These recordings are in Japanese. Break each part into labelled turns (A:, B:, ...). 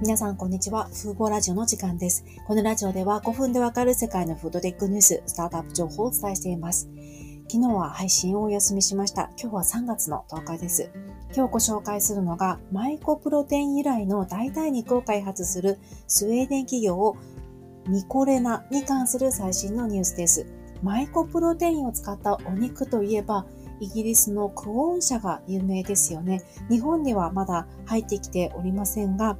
A: 皆さん、こんにちは。フーボラジオの時間です。このラジオでは5分でわかる世界のフードテックニュース、スタートアップ情報をお伝えしています。昨日は配信をお休みしました。今日は3月の10日です。今日ご紹介するのが、マイコプロテイン由来の代替肉を開発するスウェーデン企業ミコレナに関する最新のニュースです。マイコプロテインを使ったお肉といえば、イギリスのクオーン社が有名ですよね。日本にはまだ入ってきておりませんが、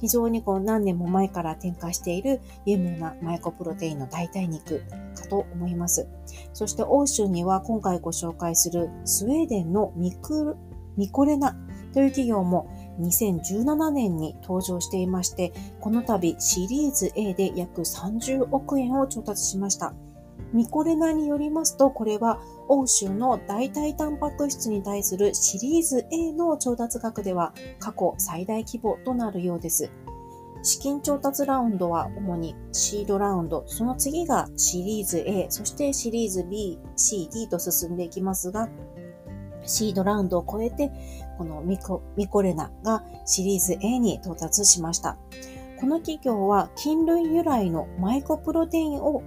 A: 非常にこう何年も前から展開している有名なマイコプロテインの代替肉かと思います。そして欧州には今回ご紹介するスウェーデンのミクミコレナという企業も2017年に登場していまして、この度シリーズ A で約30億円を調達しました。ミコレナによりますと、これは欧州の代替タンパク質に対するシリーズ A の調達額では過去最大規模となるようです。資金調達ラウンドは主にシードラウンド、その次がシリーズ A、そしてシリーズ B、C、D と進んでいきますが、シードラウンドを超えて、このミコミコレナがシリーズ A に到達しました。この企業は菌類由来のマイコプロテインを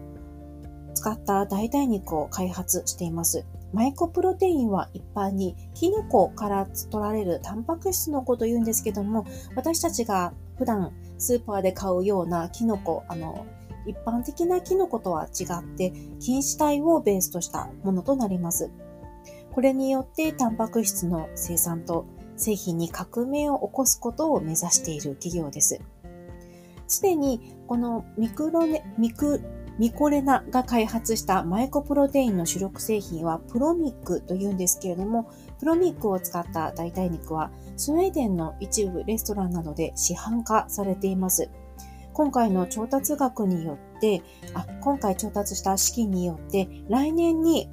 A: 使った代替肉を開発しています。マイコプロテインは一般にキノコから取られるタンパク質のことを言うんですけども、私たちが普段スーパーで買うようなキノコ、あの、一般的なキノコとは違って、菌糸体をベースとしたものとなります。これによってタンパク質の生産と製品に革命を起こすことを目指している企業です。すでにこのミクロネ、ミクミコレナが開発したマイコプロテインの主力製品はプロミックというんですけれども、プロミックを使った代替肉はスウェーデンの一部レストランなどで市販化されています。今回の調達額によって、あ今回調達した資金によって、来年に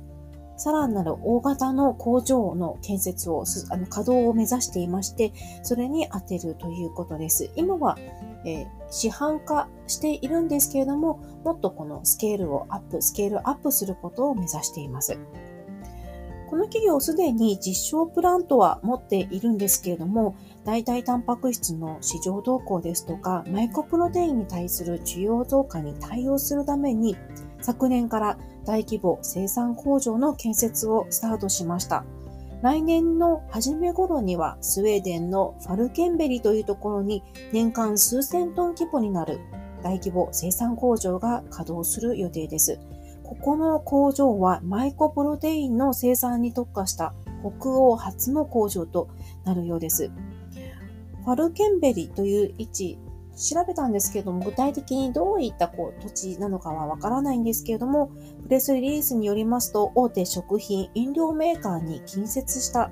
A: さらなる大型の工場の建設を、あの稼働を目指していまして、それに当てるということです。今は、えー、市販化しているんですけれども、もっとこのスケールをアップ、スケールアップすることを目指しています。この企業すでに実証プラントは持っているんですけれども、代替タンパク質の市場動向ですとか、マイコプロテインに対する需要増加に対応するために、昨年から大規模生産工場の建設をスタートしました。来年の初め頃にはスウェーデンのファルケンベリというところに年間数千トン規模になる大規模生産工場が稼働する予定です。ここの工場はマイコプロテインの生産に特化した北欧初の工場となるようです。ファルケンベリという位置調べたんですけれども、具体的にどういったこう土地なのかはわからないんですけれども、プレスリリースによりますと、大手食品、飲料メーカーに近接した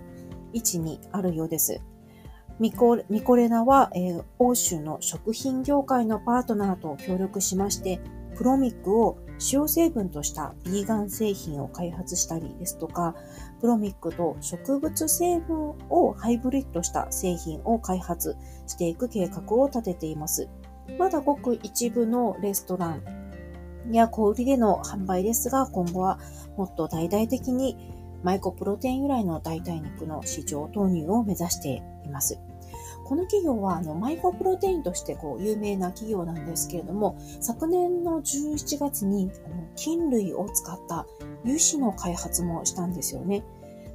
A: 位置にあるようです。ミコミコレナは、えー、欧州の食品業界のパートナーと協力しまして、プロミックを主要成分としたビーガン製品を開発したりですとか、プロミックと植物成分をハイブリッドした製品を開発していく計画を立てています。まだごく一部のレストランや小売りでの販売ですが、今後はもっと大々的にマイコプロテイン由来の代替肉の市場投入を目指しています。この企業はあのマイコプロテインとしてこう有名な企業なんですけれども、昨年の11月にあの菌類を使った油脂の開発もしたんですよね。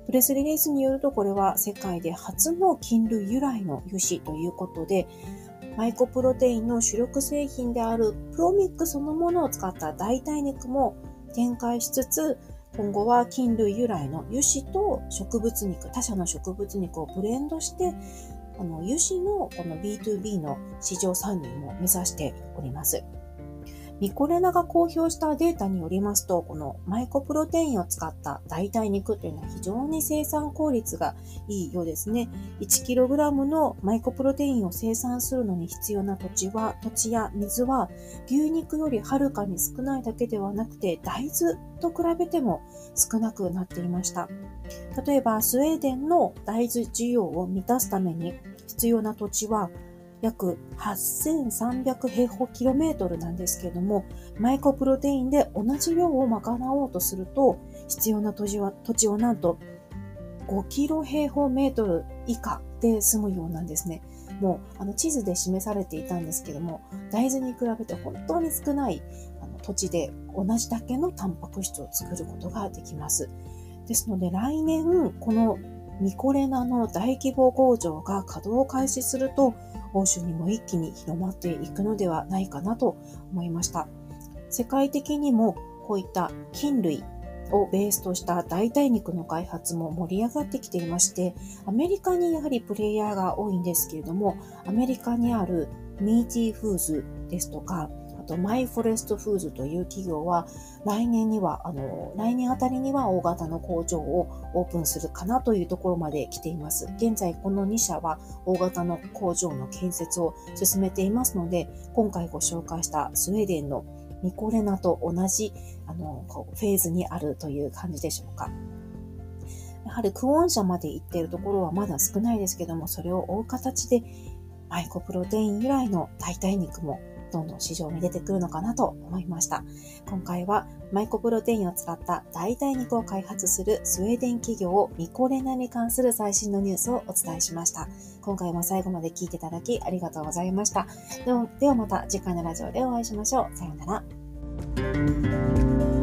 A: プレスリリースによるとこれは世界で初の菌類由来の油脂ということで、マイコプロテインの主力製品であるプロミックそのものを使った代替肉も展開しつつ、今後は菌類由来の油脂と植物肉、他社の植物肉をブレンドして、あの融資のこの B2B の市場参入も目指しております。ミコレナが公表したデータによりますと、このマイコプロテインを使った代替肉というのは非常に生産効率がいいようですね。1kg のマイコプロテインを生産するのに必要な土地は、土地や水は牛肉よりはるかに少ないだけではなくて、大豆と比べても少なくなっていました。例えば、スウェーデンの大豆需要を満たすために必要な土地は約8300平方キロメートルなんですけれども、マイコプロテインで同じ量を賄おうとすると、必要な土地は、土地をなんと5キロ平方メートル以下で済むようなんですね。もうあの地図で示されていたんですけども、大豆に比べて本当に少ない土地で同じだけのタンパク質を作ることができます。ですので来年、このミコレナの大規模工場が稼働を開始すると、欧州にも一気に広まっていくのではないかなと思いました。世界的にもこういった菌類をベースとした代替肉の開発も盛り上がってきていまして、アメリカにやはりプレイヤーが多いんですけれども、アメリカにある Meati Foods ですとか、と MyForest Foods という企業は来年には、あの、来年あたりには大型の工場をオープンするかなというところまで来ています。現在この2社は大型の工場の建設を進めていますので、今回ご紹介したスウェーデンのミコレナと同じあのフェーズにあるという感じでしょうか。やはりクオン社まで行っているところはまだ少ないですけども、それを追う形でマイコプロテイン由来の代替肉もどんどん市場に出てくるのかなと思いました。今回はマイコプロテインを使った代替肉を開発するスウェーデン企業ミコレナに関する最新のニュースをお伝えしました。今回も最後まで聞いていただきありがとうございました。ではではまた次回のラジオでお会いしましょう。さようなら。